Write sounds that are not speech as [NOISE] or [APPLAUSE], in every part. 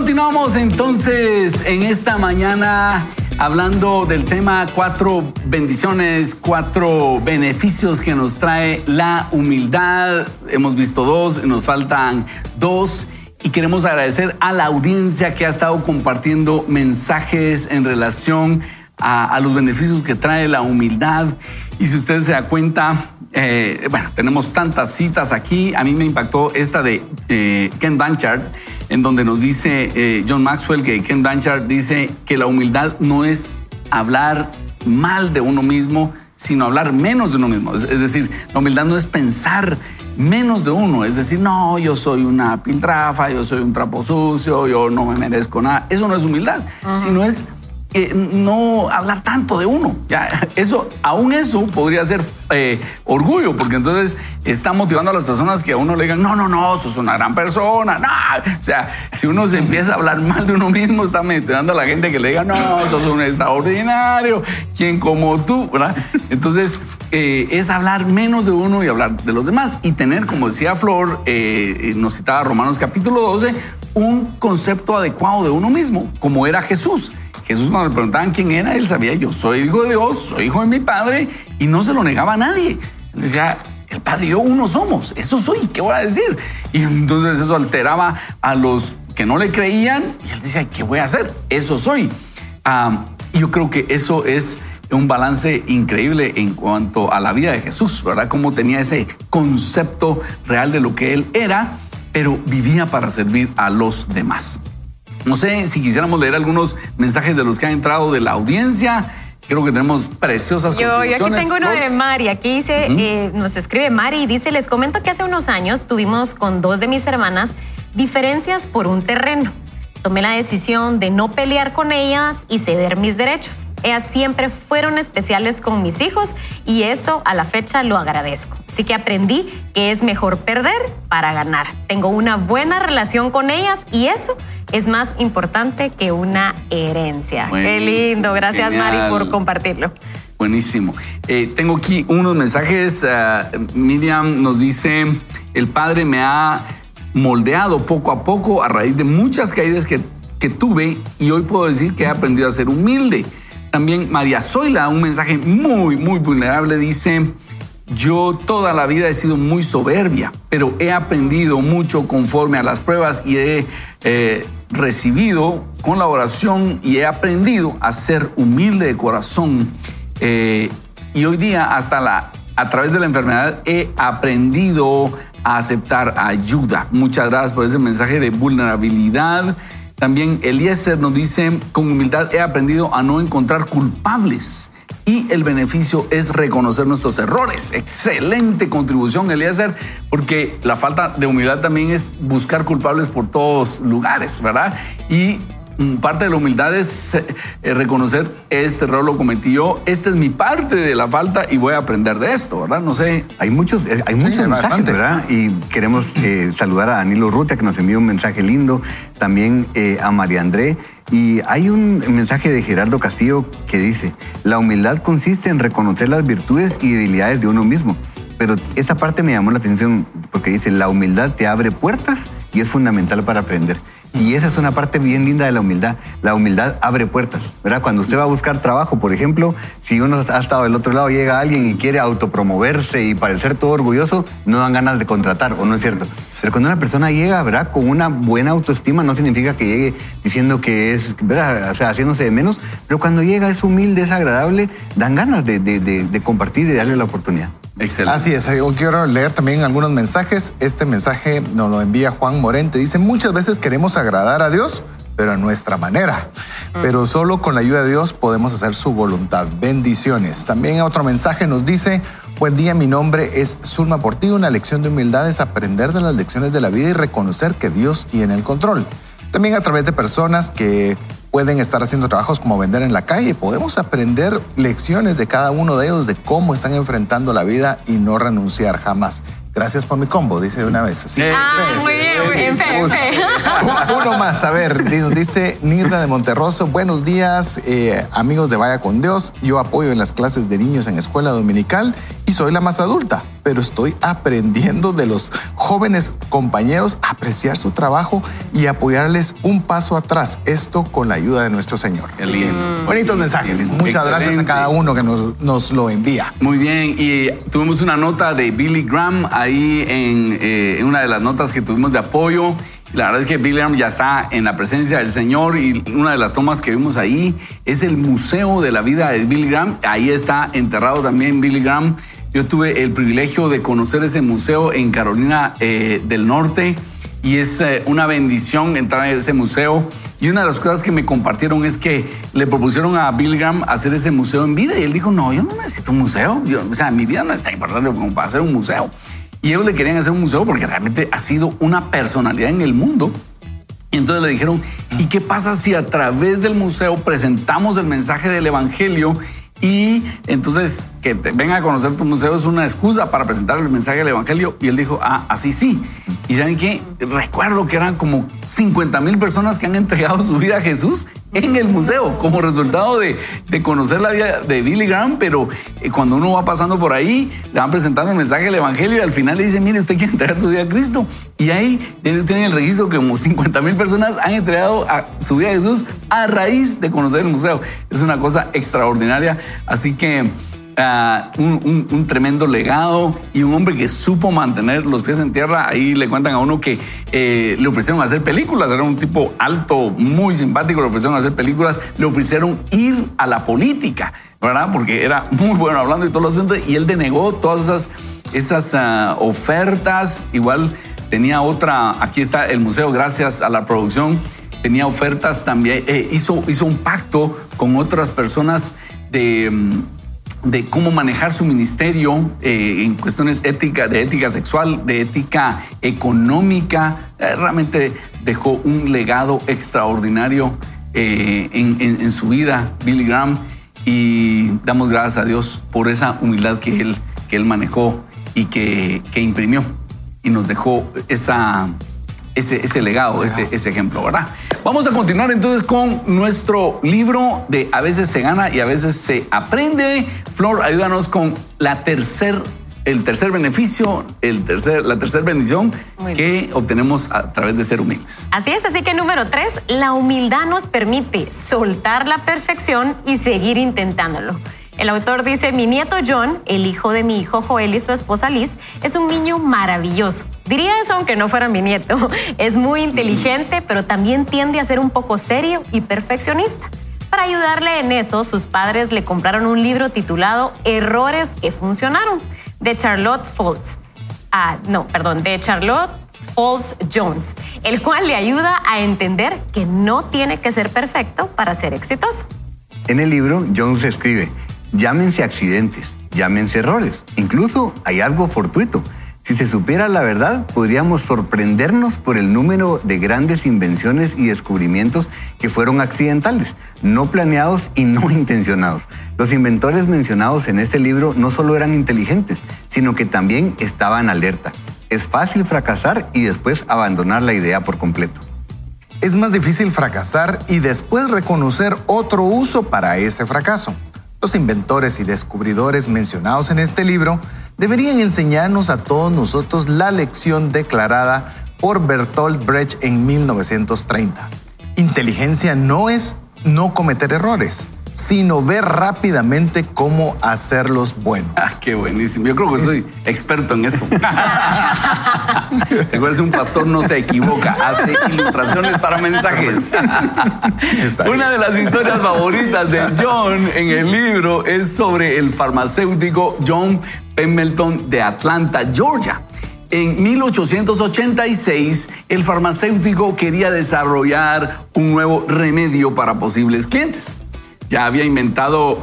Continuamos entonces en esta mañana hablando del tema cuatro bendiciones, cuatro beneficios que nos trae la humildad. Hemos visto dos, nos faltan dos. Y queremos agradecer a la audiencia que ha estado compartiendo mensajes en relación a, los beneficios que trae la humildad. Y si usted se da cuenta, eh, bueno, tenemos tantas citas aquí. A mí me impactó esta de eh, Ken Blanchard, en donde nos dice eh, John Maxwell que Ken Blanchard dice que la humildad no es hablar mal de uno mismo, sino hablar menos de uno mismo. Es, decir, la humildad no es pensar menos de uno, es decir, no, yo soy una piltrafa, yo soy un trapo sucio, yo no me merezco nada. Eso no es humildad, sino es no hablar tanto de uno. Ya, eso, aún eso podría ser eh, orgullo, porque entonces está motivando a las personas que a uno le digan, no, no, no, sos una gran persona. No. O sea, si uno se empieza a hablar mal de uno mismo, está motivando a la gente que le diga, no, sos un extraordinario, quien como tú, ¿verdad? Entonces, eh, es hablar menos de uno y hablar de los demás y tener, como decía Flor, eh, nos citaba Romanos capítulo 12, un concepto adecuado de uno mismo, como era Jesús. Jesús cuando le preguntaban quién era, él sabía, yo soy hijo de Dios, soy hijo de mi Padre, y no se lo negaba a nadie. Él decía, el Padre y yo uno somos, eso soy, ¿qué voy a decir? Y entonces eso alteraba a los que no le creían, y él decía, ¿qué voy a hacer? Eso soy. y yo creo que eso es un balance increíble en cuanto a la vida de Jesús, ¿verdad? Cómo tenía ese concepto real de lo que él era, pero vivía para servir a los demás. No sé si quisiéramos leer algunos mensajes de los que han entrado de la audiencia. Creo que tenemos preciosas yo, yo aquí tengo uno de Mari. Aquí dice, eh, nos escribe Mari y dice, les comento que hace unos años tuvimos con dos de mis hermanas diferencias por un terreno. Tomé la decisión de no pelear con ellas y ceder mis derechos. Ellas siempre fueron especiales con mis hijos y eso a la fecha lo agradezco. Así que aprendí que es mejor perder para ganar. Tengo una buena relación con ellas y eso es más importante que una herencia. Qué lindo. Gracias Mari por compartirlo. Buenísimo. Eh, tengo aquí unos mensajes. Ah, Miriam nos dice, el padre me ha moldeado poco a poco a raíz de muchas caídas que, que tuve y hoy puedo decir que he aprendido a ser humilde. También María Zoila, un mensaje muy, muy vulnerable, dice, yo toda la vida he sido muy soberbia, pero he aprendido mucho conforme a las pruebas y he eh, recibido con la oración y he aprendido a ser humilde de corazón. Eh, y hoy día, hasta la, a través de la enfermedad, he aprendido a aceptar ayuda. Muchas gracias por ese mensaje de vulnerabilidad. También Eliezer nos dice, con humildad he aprendido a no encontrar culpables y el beneficio es reconocer nuestros errores. Excelente contribución, Eliezer, porque la falta de humildad también es buscar culpables por todos lugares, ¿verdad? Y parte de la humildad es eh, reconocer este error lo cometí yo, esta es mi parte de la falta y voy a aprender de esto, ¿verdad? No sé. Hay muchos, eh, hay muchos mensajes, ¿verdad? Y queremos eh, saludar a Danilo Ruta que nos envió un mensaje lindo, también a María André. Y hay un mensaje de Gerardo Castillo que dice, la humildad consiste en reconocer las virtudes y debilidades de uno mismo. Pero esta parte me llamó la atención porque dice, la humildad te abre puertas y es fundamental para aprender. Y esa es una parte bien linda de la humildad. La humildad abre puertas, ¿verdad? Cuando usted va a buscar trabajo, por ejemplo, si uno ha estado del otro lado, llega alguien y quiere autopromoverse y parecer todo orgulloso, no dan ganas de contratar, ¿o no es cierto? Pero cuando una persona llega, ¿verdad? Con una buena autoestima, no significa que llegue diciendo que es, ¿verdad? O sea, haciéndose de menos, pero cuando llega es humilde, es agradable, dan ganas de, de compartir y de darle la oportunidad. Excelente. Así es, yo quiero leer también algunos mensajes. Este mensaje nos lo envía Juan Morente. Dice, muchas veces queremos agradar a Dios, pero a nuestra manera. Mm. Pero solo con la ayuda de Dios podemos hacer su voluntad. Bendiciones. También otro mensaje nos dice, buen día, mi nombre es Zulma Portillo. Una lección de humildad es aprender de las lecciones de la vida y reconocer que Dios tiene el control. También a través de personas que pueden estar haciendo trabajos como vender en la calle. Podemos aprender lecciones de cada uno de ellos, de cómo están enfrentando la vida y no renunciar jamás. Gracias por mi combo, dice de una vez. ah, muy bien, muy bien. Uno más, a ver, dice Nirda de Monterroso. Buenos días, eh, amigos de Vaya con Dios. Yo apoyo en las clases de niños en escuela dominical y soy la más adulta, pero estoy aprendiendo de los jóvenes compañeros a apreciar su trabajo y apoyarles un paso atrás. Esto con la ayuda de nuestro Señor. Bonitos mensajes. Muchas gracias a cada uno que nos, lo envía. Muy bien. Y tuvimos una nota de Billy Graham ahí en, eh, en una de las notas que tuvimos de apoyo. La verdad es que Billy Graham ya está en la presencia del Señor y una de las tomas que vimos ahí es el museo de la vida de Billy Graham. Ahí está enterrado también Billy Graham. Yo tuve el privilegio de conocer ese museo en Carolina eh, del Norte y es eh, una bendición entrar a ese museo. Y una de las cosas que me compartieron es que le propusieron a Billy Graham hacer ese museo en vida y él dijo, no, yo no necesito un museo. o sea, mi vida no es tan importante como para hacer un museo. Y ellos le querían hacer un museo porque realmente ha sido una personalidad en el mundo. Y entonces le dijeron, ¿y qué pasa si a través del museo presentamos el mensaje del Evangelio y entonces que te venga a conocer tu museo es una excusa para presentar el mensaje del Evangelio. Y él dijo, ah, así sí. Y saben qué, recuerdo que eran como 50 mil personas que han entregado su vida a Jesús [LAUGHS] en el museo como resultado de, conocer la vida de Billy Graham, pero eh, cuando uno va pasando por ahí, le van presentando el mensaje del Evangelio y al final le dicen, mire, usted quiere entregar su vida a Cristo. Y ahí tienen el registro que como 50 mil personas han entregado a su vida a Jesús a raíz de conocer el museo. Es una cosa extraordinaria. Así que un, tremendo legado y un hombre que supo mantener los pies en tierra. Ahí le cuentan a uno que eh, le ofrecieron hacer películas, era un tipo alto, muy simpático, le ofrecieron hacer películas, le ofrecieron ir a la política, ¿verdad? Porque era muy bueno hablando y todo lo asuntos y él denegó todas esas, ah, ofertas. Igual tenía otra, aquí está el museo, gracias a la producción, tenía ofertas también, eh, hizo, hizo un pacto con otras personas de mm, de cómo manejar su ministerio eh, en cuestiones ética, de ética sexual, de ética económica. Eh, realmente dejó un legado extraordinario eh, en, su vida, Billy Graham, y damos gracias a Dios por esa humildad que él, que él manejó y que, que imprimió y nos dejó esa, ese, legado, ese, ese ejemplo, ¿verdad? Vamos a continuar entonces con nuestro libro de A veces se gana y a veces se aprende. Flor, ayúdanos con la tercer, el tercer beneficio, el tercer, la tercera bendición que obtenemos a través de ser humildes. Así es, así que número tres, la humildad nos permite soltar la perfección y seguir intentándolo. El autor dice, mi nieto John, el hijo de mi hijo Joel y su esposa Liz, es un niño maravilloso. Diría eso aunque no fuera mi nieto. [LAUGHS] Es muy inteligente, pero también tiende a ser un poco serio y perfeccionista. Para ayudarle en eso, sus padres le compraron un libro titulado Errores que funcionaron, de Charlotte Foltz. Ah, no, perdón, de Charlotte Foltz Jones, el cual le ayuda a entender que no tiene que ser perfecto para ser exitoso. En el libro, Jones escribe, Llámense accidentes, llámense errores, incluso hallazgo fortuito. Si se supiera la verdad, podríamos sorprendernos por el número de grandes invenciones y descubrimientos que fueron accidentales, no planeados y no [LAUGHS] intencionados. Los inventores mencionados en este libro no solo eran inteligentes, sino que también estaban alerta. Es fácil fracasar y después abandonar la idea por completo. Es más difícil fracasar y después reconocer otro uso para ese fracaso. Los inventores y descubridores mencionados en este libro deberían enseñarnos a todos nosotros la lección declarada por Bertolt Brecht en 1930. Inteligencia no es no cometer errores, sino ver rápidamente cómo hacerlos buenos. Ah, qué buenísimo. Yo creo que soy experto en eso. Recuerda, un pastor no se equivoca, hace ilustraciones para mensajes. Una de las historias favoritas de John en el libro es sobre el farmacéutico John Pemberton de Atlanta, Georgia. En 1886, el farmacéutico quería desarrollar un nuevo remedio para posibles clientes ya había inventado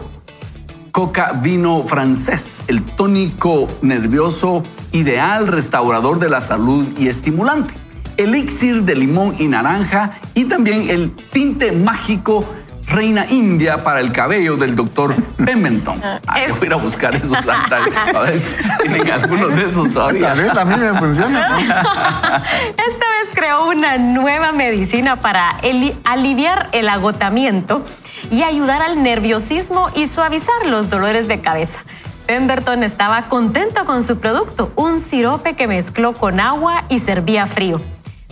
coca vino francés, el tónico nervioso ideal restaurador de la salud y estimulante, elixir de limón y naranja y también el tinte mágico reina india para el cabello del doctor Pemberton. Ah, yo voy a ir a buscar esos A ver si tienen algunos de esos todavía. A mí me funciona. Esta vez creó una nueva medicina para aliviar el agotamiento y ayudar al nerviosismo y suavizar los dolores de cabeza. Pemberton estaba contento con su producto, un sirope que mezcló con agua y servía frío.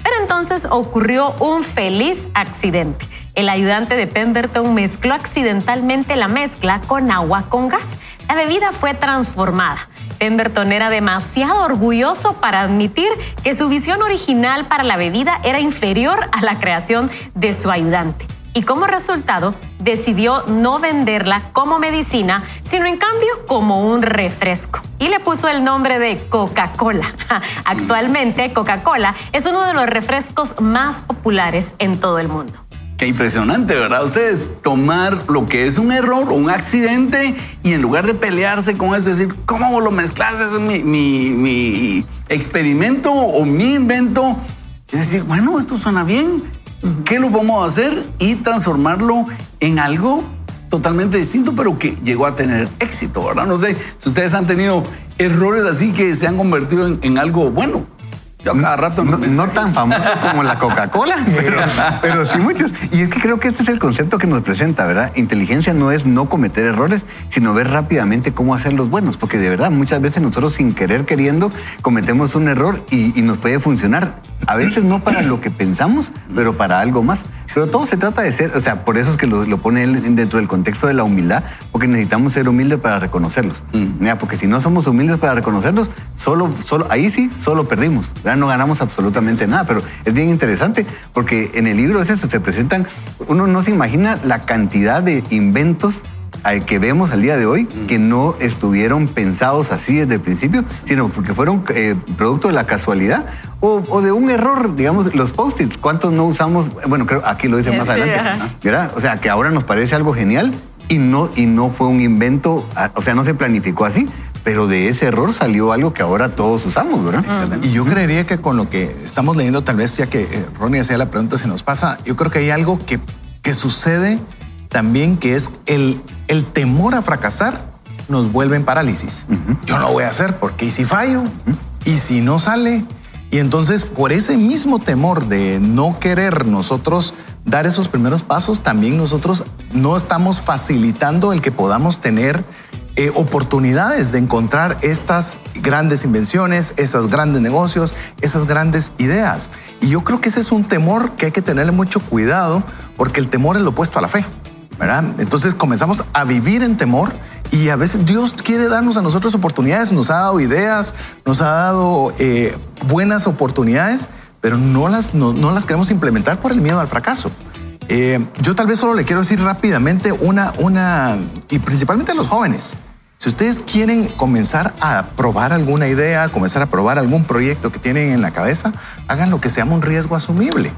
Pero entonces ocurrió un feliz accidente. El ayudante de Pemberton mezcló accidentalmente la mezcla con agua con gas. La bebida fue transformada. Pemberton era demasiado orgulloso para admitir que su visión original para la bebida era inferior a la creación de su ayudante y como resultado decidió no venderla como medicina, sino en cambio como un refresco. Y le puso el nombre de Coca-Cola. [LAUGHS] Actualmente Coca-Cola es uno de los refrescos más populares en todo el mundo. Qué impresionante, ¿verdad? Ustedes tomar lo que es un error o un accidente y en lugar de pelearse con eso, decir, ¿cómo lo mezclas? es mi, mi experimento o mi invento. Es decir, bueno, esto suena bien ¿Qué lo vamos a hacer? Y transformarlo en algo totalmente distinto, pero que llegó a tener éxito, ¿verdad? No sé si ustedes han tenido errores así que se han convertido en algo bueno rato no, tan famoso como la Coca-Cola, [LAUGHS] pero, sí muchos. Y es que creo que este es el concepto que nos presenta, ¿verdad? Inteligencia no es no cometer errores, sino ver rápidamente cómo hacerlos buenos. Porque de verdad, muchas veces nosotros sin querer queriendo cometemos un error y, nos puede funcionar. A veces no para lo que pensamos, pero para algo más. Pero todo se trata de ser, o sea, por eso es que lo, pone él dentro del contexto de la humildad, porque necesitamos ser humildes para reconocerlos. Mm. Porque si no somos humildes para reconocerlos, solo, solo, ahí sí, solo perdimos. No ganamos absolutamente nada. Pero es bien interesante porque en el libro ese se presentan, uno no se imagina la cantidad de inventos que vemos al día de hoy mm. que no estuvieron pensados así desde el principio, sino porque fueron eh, producto de la casualidad o, de un error, digamos, los post-its. ¿Cuántos no usamos? Bueno, creo aquí lo dice más adelante. ¿verdad? O sea, que ahora nos parece algo genial y no, y no fue un invento, o sea, no se planificó así, pero de ese error salió algo que ahora todos usamos, ¿verdad? Y yo creería que con lo que estamos leyendo, tal vez ya que eh, Ronnie hacía la pregunta si nos pasa, yo creo que hay algo que, que sucede también que es el, el temor a fracasar nos vuelve en parálisis. Yo no lo voy a hacer porque ¿y si fallo? ¿Y si no sale? Y entonces por ese mismo temor de no querer nosotros dar esos primeros pasos, también nosotros no estamos facilitando el que podamos tener eh, oportunidades de encontrar estas grandes invenciones, esos grandes negocios, esas grandes ideas. Y yo creo que ese es un temor que hay que tenerle mucho cuidado porque el temor es lo opuesto a la fe. Entonces comenzamos a vivir en temor y a veces Dios quiere darnos a nosotros oportunidades, nos ha dado ideas, nos ha dado eh, buenas oportunidades, pero no las, no, las queremos implementar por el miedo al fracaso. Eh, yo tal vez solo le quiero decir rápidamente una, una, y principalmente a los jóvenes. Si ustedes quieren comenzar a probar alguna idea, comenzar a probar algún proyecto que tienen en la cabeza, hagan lo que se llama un riesgo asumible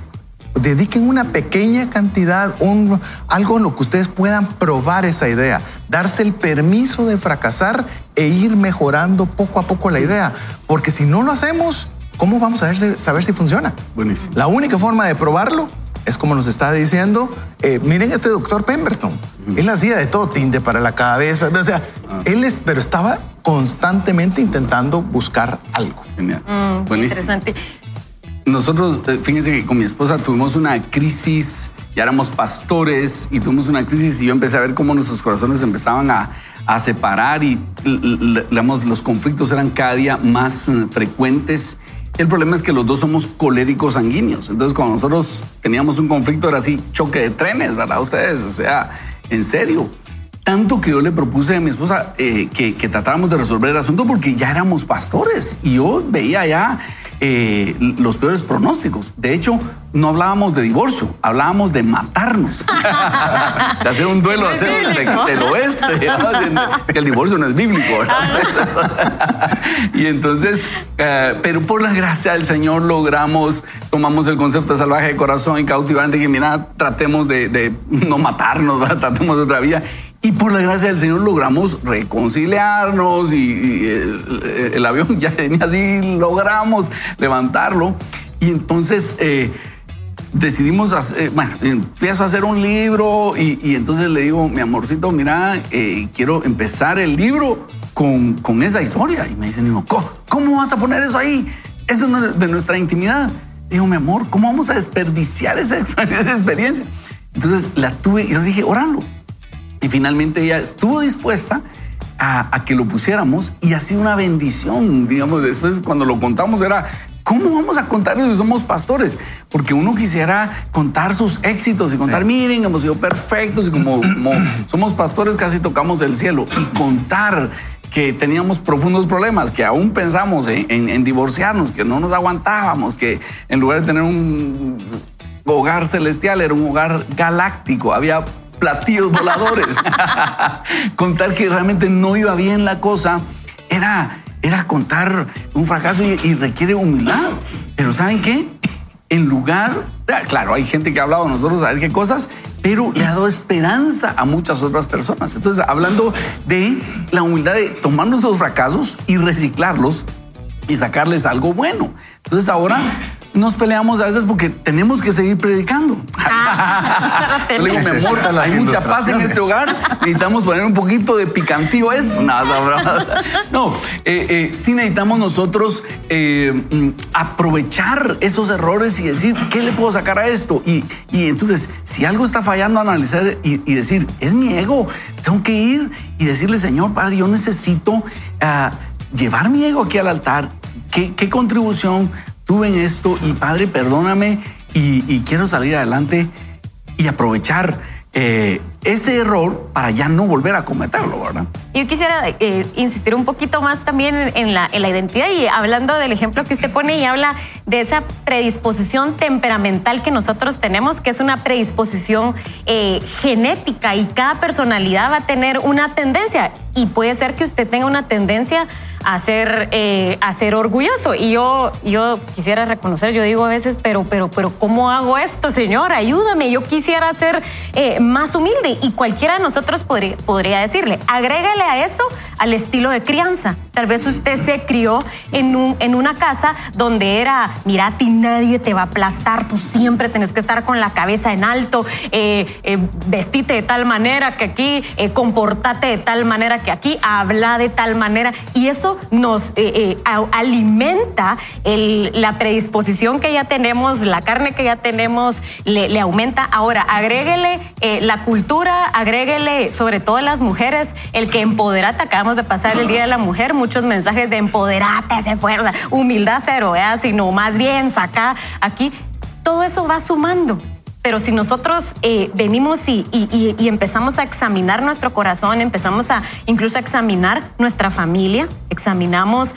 dediquen una pequeña cantidad, un, algo en lo que ustedes puedan probar esa idea, darse el permiso de fracasar e ir mejorando poco a poco la idea. Porque si no lo hacemos, ¿cómo vamos a saber si funciona? Buenísimo. La única forma de probarlo es como nos está diciendo, eh, miren este doctor Pemberton, él hacía de todo, tinte para la cabeza, o sea, ah. él es, pero estaba constantemente intentando buscar algo. Genial. Mm, Buenísimo. Interesante nosotros, eh, fíjense que con mi esposa tuvimos una crisis, ya éramos pastores y tuvimos una crisis y yo empecé a ver cómo nuestros corazones empezaban a, a separar y los conflictos eran cada día más eh, frecuentes. El problema es que los dos somos coléricos sanguíneos. Entonces, cuando nosotros teníamos un conflicto, era así choque de trenes, ¿verdad? Ustedes, o sea, en serio. Tanto que yo le propuse a mi esposa eh, que, que tratáramos de resolver el asunto porque ya éramos pastores y yo veía ya eh, los peores pronósticos. De hecho, no hablábamos de divorcio, hablábamos de matarnos, [LAUGHS] de hacer un duelo del oeste, que el divorcio no es bíblico. [LAUGHS] y entonces, eh, pero por la gracia del Señor logramos, tomamos el concepto de salvaje de corazón y cautivante, que mira, tratemos de, no matarnos, tratemos de otra vía. Y por la gracia del Señor logramos reconciliarnos y, el, avión [LAUGHS] ya venía así, logramos levantarlo. Y entonces eh, decidimos, hacer, eh, bueno, empiezo a hacer un libro y, entonces le digo, mi amorcito, mira, eh, quiero empezar el libro con, con, esa historia. Y me dicen, ¿cómo, ¿cómo vas a poner eso ahí? Eso es de nuestra intimidad. Digo, mi amor, ¿cómo vamos a desperdiciar esa, [LAUGHS] esa experiencia? Entonces la tuve y yo dije, óralo y finalmente ella estuvo dispuesta a, que lo pusiéramos y ha sido una bendición, digamos, después cuando lo contamos era, ¿Cómo vamos a contar eso si somos pastores? Porque uno quisiera contar sus éxitos y contar, miren, hemos sido perfectos y como, somos pastores casi tocamos el cielo y contar que teníamos profundos problemas, que aún pensamos en, divorciarnos, que no nos aguantábamos, que en lugar de tener un hogar celestial era un hogar galáctico, había platillos voladores. [LAUGHS] contar que realmente no iba bien la cosa era era contar un fracaso y, requiere humildad. Pero ¿saben qué? En lugar, claro, hay gente que ha hablado nosotros a ver qué cosas, pero le ha dado esperanza a muchas otras personas. Entonces, hablando de la humildad de tomar nuestros fracasos y reciclarlos y sacarles algo bueno. Entonces, ahora nos peleamos a veces porque tenemos que seguir predicando. Ah, [LAUGHS] Le digo, mi amor, hay mucha paz en este hogar, necesitamos poner un poquito de picantillo esto. Nada, no, eh, eh, sí necesitamos nosotros eh, mm, aprovechar esos errores y decir, ¿qué le puedo sacar a esto? Y, entonces, si algo está fallando, analizar y, decir, es mi ego, tengo que ir y decirle, Señor, Padre, yo necesito ah, llevar mi ego aquí al altar. ¿Qué, qué contribución tuve en esto y Padre, perdóname y, quiero salir adelante y aprovechar eh, ese error para ya no volver a cometerlo, ¿verdad? Yo quisiera eh, insistir un poquito más también en la, en la, identidad y hablando del ejemplo que usted pone y habla de esa predisposición temperamental que nosotros tenemos, que es una predisposición eh, genética y cada personalidad va a tener una tendencia y puede ser que usted tenga una tendencia a ser, eh, orgulloso. Y yo, yo quisiera reconocer, yo digo a veces, pero, pero, pero, ¿cómo hago esto, Señor? Ayúdame. Yo quisiera ser más humilde y cualquiera de nosotros podría, podría decirle, agrégale a eso al estilo de crianza. Tal vez usted se crió en, un, en una casa donde era, mira, a ti nadie te va a aplastar, tú siempre tienes que estar con la cabeza en alto, eh, eh, vestite de tal manera que aquí, eh, comportate de tal manera que aquí, habla de tal manera. Y eso nos alimenta la predisposición que ya tenemos, la carne que ya tenemos, le, aumenta. Ahora, agréguele la cultura, agréguele sobre todo las mujeres, el que empoderate. Acabamos de pasar el Día de la Mujer, muchos mensajes de empoderate, se fuerza, humildad cero, sino más bien saca aquí. Todo eso va sumando. Pero si nosotros eh, venimos y, y, empezamos a examinar nuestro corazón, empezamos a incluso a examinar nuestra familia, examinamos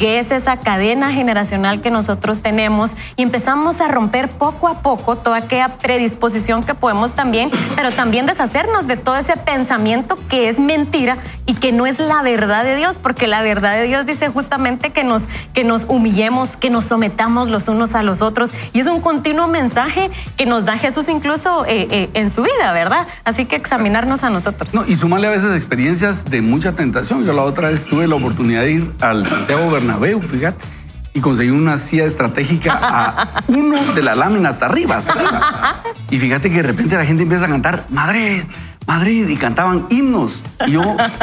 qué es esa cadena generacional que nosotros tenemos y empezamos a romper poco a poco toda aquella predisposición que podemos también, pero también deshacernos de todo ese pensamiento que es mentira y que no es la verdad de Dios, porque la verdad de Dios dice justamente que nos, que nos humillemos, que nos sometamos los unos a los otros y es un continuo mensaje que nos da Jesús incluso eh, eh, en su vida, ¿verdad? Así que examinarnos a nosotros. No, y sumarle a veces experiencias de mucha tentación. Yo la otra vez tuve la oportunidad de ir al Santiago Bernabéu Bernabéu, fíjate. Y conseguí una silla estratégica a uno de la lámina hasta arriba, hasta arriba. Y fíjate que de repente la gente empieza a cantar, Madrid, Madrid y cantaban himnos. Y yo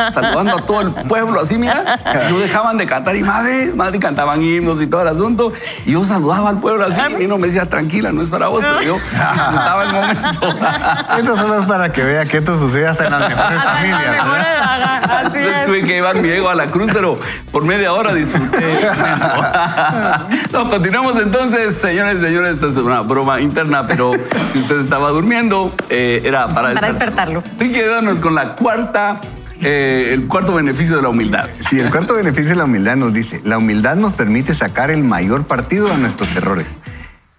saludando a todo el pueblo así, mira, no dejaban de cantar y Madrid, Madrid cantaban himnos y todo el asunto. Y yo saludaba al pueblo así y no me decía, tranquila, no es para vos, pero yo disfrutaba el momento. [LAUGHS] Esto solo es para que vea que esto sucede hasta en las mejores familias. Entonces tuve que llevar mi ego a la cruz, pero por media hora disfruté. [LAUGHS] no, continuamos entonces, señores y señores, esta es una broma interna, pero si usted estaba durmiendo, eh, era para, para despertarlo. Y quedarnos con la cuarta eh, el cuarto beneficio de la humildad. Sí, el cuarto beneficio de la humildad nos dice, la humildad nos permite sacar el mayor partido a nuestros errores.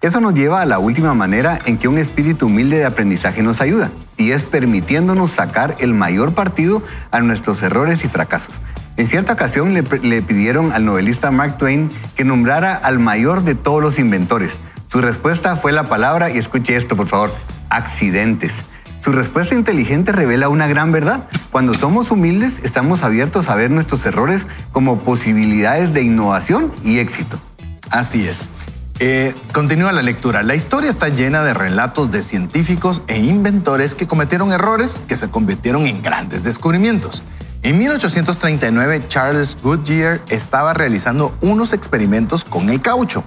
Eso nos lleva a la última manera en que un espíritu humilde de aprendizaje nos ayuda, y es permitiéndonos sacar el mayor partido a nuestros errores y fracasos. En cierta ocasión le pidieron al novelista Mark Twain que nombrara al mayor de todos los inventores. Su respuesta fue la palabra, y escuche esto por favor, accidentes. Su respuesta inteligente revela una gran verdad. Cuando somos humildes, estamos abiertos a ver nuestros errores como posibilidades de innovación y éxito. Así es. Eh, continúa la lectura. La historia está llena de relatos de científicos e inventores que cometieron errores que se convirtieron en grandes descubrimientos. En 1839, Charles Goodyear estaba realizando unos experimentos con el caucho.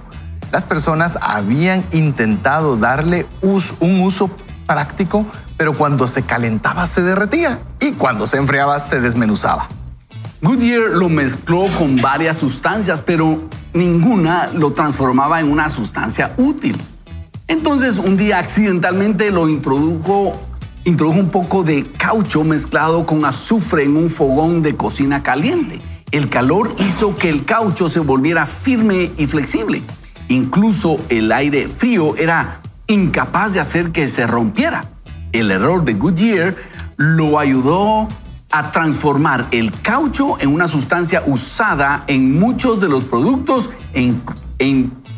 Las personas habían intentado darle un uso práctico pero cuando se calentaba se derretía y cuando se enfriaba se desmenuzaba. Goodyear lo mezcló con varias sustancias, pero ninguna lo transformaba en una sustancia útil. Entonces un día accidentalmente lo introdujo, introdujo un poco de caucho mezclado con azufre en un fogón de cocina caliente. El calor hizo que el caucho se volviera firme y flexible. Incluso el aire frío era incapaz de hacer que se rompiera. El error de Goodyear lo ayudó a transformar el caucho en una sustancia usada en muchos de los productos, en,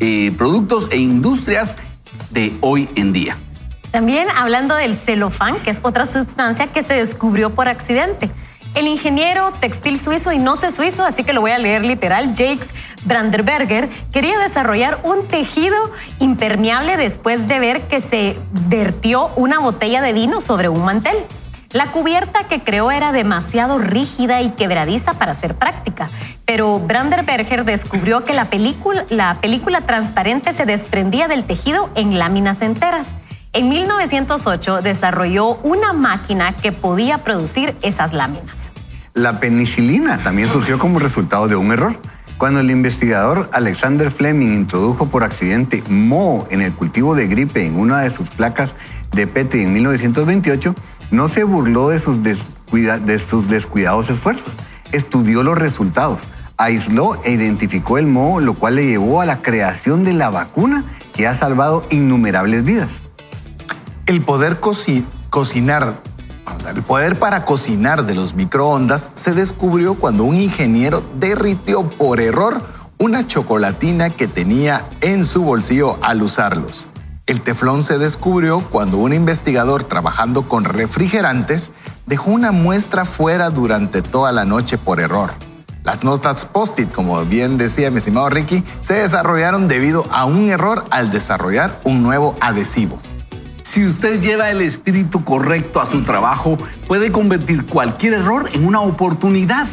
eh, productos e industrias de hoy en día. También hablando del celofán, que es otra sustancia que se descubrió por accidente. El ingeniero textil suizo y no sé suizo, así que lo voy a leer literal, Jakes Branderberger, quería desarrollar un tejido impermeable después de ver que se vertió una botella de vino sobre un mantel. La cubierta que creó era demasiado rígida y quebradiza para ser práctica, pero Branderberger descubrió que la película, la película transparente se desprendía del tejido en láminas enteras. En 1908 desarrolló una máquina que podía producir esas láminas. La penicilina también surgió como resultado de un error. Cuando el investigador Alexander Fleming introdujo por accidente moho en el cultivo de gripe en una de sus placas de Petri en 1928, no se burló de sus, de sus descuidados esfuerzos, estudió los resultados, aisló e identificó el moho, lo cual le llevó a la creación de la vacuna que ha salvado innumerables vidas. El poder cocinar, el poder para cocinar de los microondas se descubrió cuando un ingeniero derritió por error una chocolatina que tenía en su bolsillo al usarlos. El teflón se descubrió cuando un investigador trabajando con refrigerantes dejó una muestra fuera durante toda la noche por error. Las notas post-it, como bien decía mi estimado Ricky, se desarrollaron debido a un error al desarrollar un nuevo adhesivo. Si usted lleva el espíritu correcto a su trabajo, puede convertir cualquier error en una oportunidad.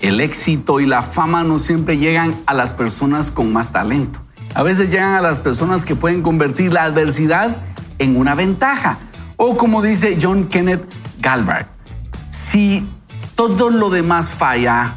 El éxito y la fama no siempre llegan a las personas con más talento a veces llegan a las personas que pueden convertir la adversidad en una ventaja. O como dice John Kenneth Galbraith, si todo lo demás falla,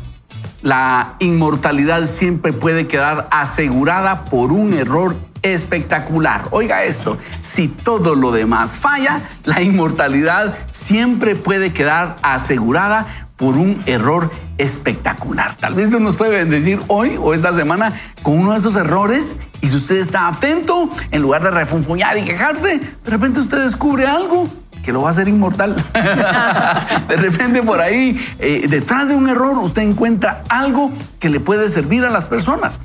la inmortalidad siempre puede quedar asegurada por un error espectacular. Oiga esto, si todo lo demás falla, la inmortalidad siempre puede quedar asegurada por un error espectacular. Tal vez Dios nos puede bendecir hoy o esta semana con uno de esos errores y si usted está atento, en lugar de refunfuñar y quejarse, de repente usted descubre algo que lo va a hacer inmortal. [LAUGHS] de repente por ahí, eh, detrás de un error, usted encuentra algo que le puede servir a las personas.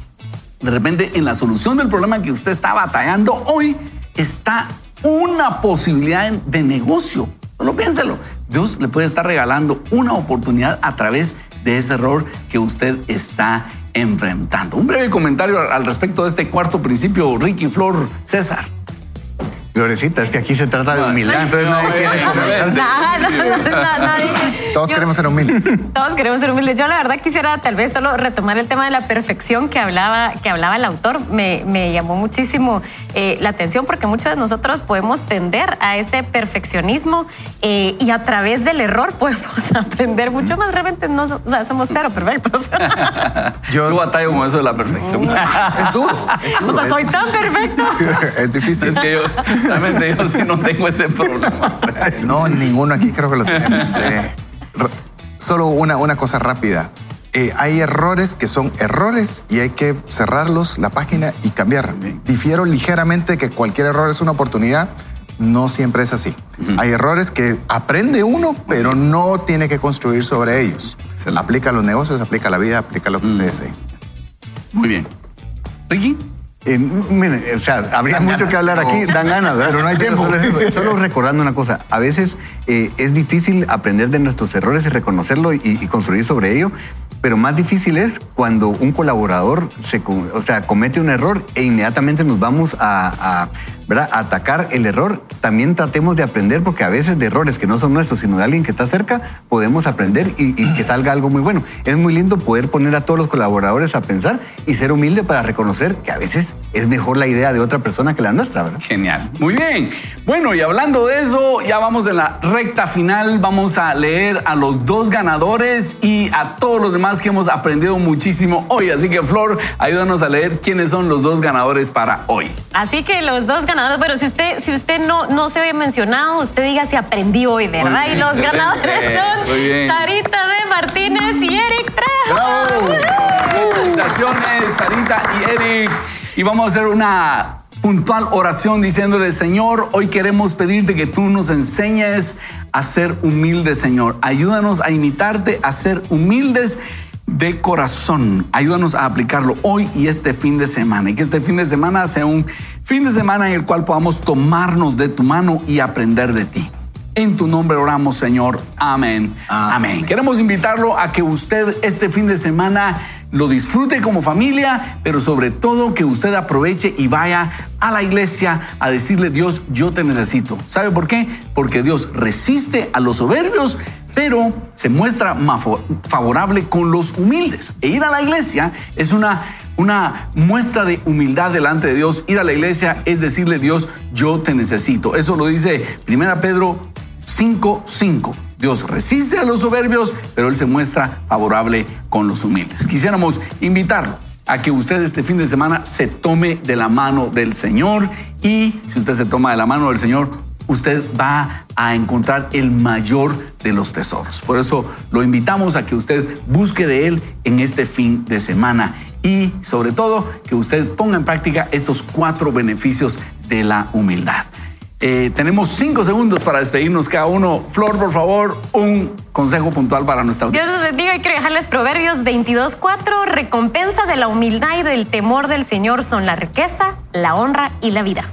De repente, en la solución del problema que usted está batallando hoy, está una posibilidad de negocio Solo piénselo. Dios le puede estar regalando una oportunidad a través de ese error que usted está enfrentando. Un breve comentario al respecto de este cuarto principio, Ricky Flor César. Florecita, es que aquí se trata de humildad, entonces nadie quiere Todos queremos ser humildes. [LAUGHS] Todos queremos ser humildes. Yo la verdad quisiera tal vez solo retomar el tema de la perfección que hablaba, que hablaba el autor. Me, me llamó muchísimo eh, la atención porque muchos de nosotros podemos tender a ese perfeccionismo eh, y a través del error [LAUGHS] podemos aprender mucho más. Realmente no, o sea, somos cero perfectos. [LAUGHS] Yo, batallo con eso de la perfección. Es duro. o sea, soy tan perfecto. es difícil. Es que yo, Realmente yo sí no tengo ese problema. No, ninguno aquí creo que lo tenemos. Eh, solo una, una cosa rápida. Eh, hay errores que son errores y hay que cerrarlos, la página y cambiar. Difiero ligeramente que cualquier error es una oportunidad. No siempre es así. Hay errores que aprende uno, pero no tiene que construir sobre ellos. Se aplica a los negocios, aplica a la vida, aplica a lo que usted desee. Muy bien. Ricky. Eh, miren, o sea, habría mucho que hablar aquí, dan ganas, Pero no hay tiempo. Solo, recordando una cosa, a veces eh, es difícil aprender de nuestros errores y reconocerlo y, construir sobre ello, pero más difícil es cuando un colaborador se, o sea, comete un error e inmediatamente nos vamos a, ¿verdad? Atacar el error, también tratemos de aprender, porque a veces de errores que no son nuestros, sino de alguien que está cerca, podemos aprender y, que salga algo muy bueno. Es muy lindo poder poner a todos los colaboradores a pensar y ser humilde para reconocer que a veces es mejor la idea de otra persona que la nuestra, ¿verdad? Genial. Muy bien. Bueno, y hablando de eso, ya vamos en la recta final. Vamos a leer a los dos ganadores y a todos los demás que hemos aprendido muchísimo hoy. Así que, Flor, ayúdanos a leer quiénes son los dos ganadores para hoy. Así que los dos ganadores, pero si usted, si usted no, no se había mencionado, usted diga si aprendí hoy, ¿verdad? Y los ganadores son Sarita de Martínez y Eric Trejo. Felicitaciones, Sarita y Eric. Y vamos a hacer una puntual oración diciéndole, Señor, hoy queremos pedirte que tú nos enseñes a ser humildes, Señor. Ayúdanos a imitarte, a ser humildes de corazón. Ayúdanos a aplicarlo hoy y este fin de semana. Y que este fin de semana sea un fin de semana en el cual podamos tomarnos de tu mano y aprender de ti. En tu nombre oramos, Señor. Amén. Amén. Queremos invitarlo a que usted este fin de semana lo disfrute como familia, pero sobre todo que usted aproveche y vaya a la iglesia a decirle, Dios, yo te necesito. ¿Sabe por qué? Porque Dios resiste a los soberbios, pero se muestra más favorable con los humildes. E ir a la iglesia es una, una muestra de humildad delante de Dios. Ir a la iglesia es decirle, Dios, yo te necesito. Eso lo dice 1 Pedro 5.5. Dios resiste a los soberbios, pero Él se muestra favorable con los humildes. Quisiéramos invitarlo a que usted este fin de semana se tome de la mano del Señor y si usted se toma de la mano del Señor, usted va a encontrar el mayor de los tesoros. Por eso lo invitamos a que usted busque de Él en este fin de semana y sobre todo que usted ponga en práctica estos cuatro beneficios de la humildad. Eh, tenemos cinco segundos para despedirnos cada uno. Flor, por favor, un consejo puntual para nuestra audiencia. Dios les diga, quiero dejarles Proverbios 22.4. Recompensa de la humildad y del temor del Señor son la riqueza, la honra y la vida.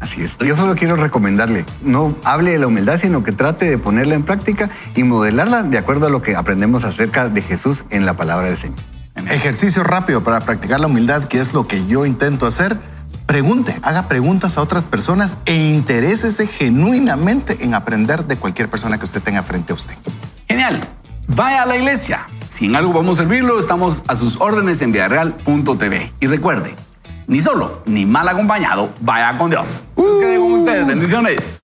Así es. Yo solo quiero recomendarle, no hable de la humildad, sino que trate de ponerla en práctica y modelarla de acuerdo a lo que aprendemos acerca de Jesús en la palabra del Señor. Ejercicio rápido para practicar la humildad, que es lo que yo intento hacer Pregunte, haga preguntas a otras personas e interésese genuinamente en aprender de cualquier persona que usted tenga frente a usted. Genial. Vaya a la iglesia. Si en algo vamos a servirlo, estamos a sus órdenes en vidareal.tv. Y recuerde, ni solo ni mal acompañado, vaya con Dios. Dios quede con ustedes. Bendiciones.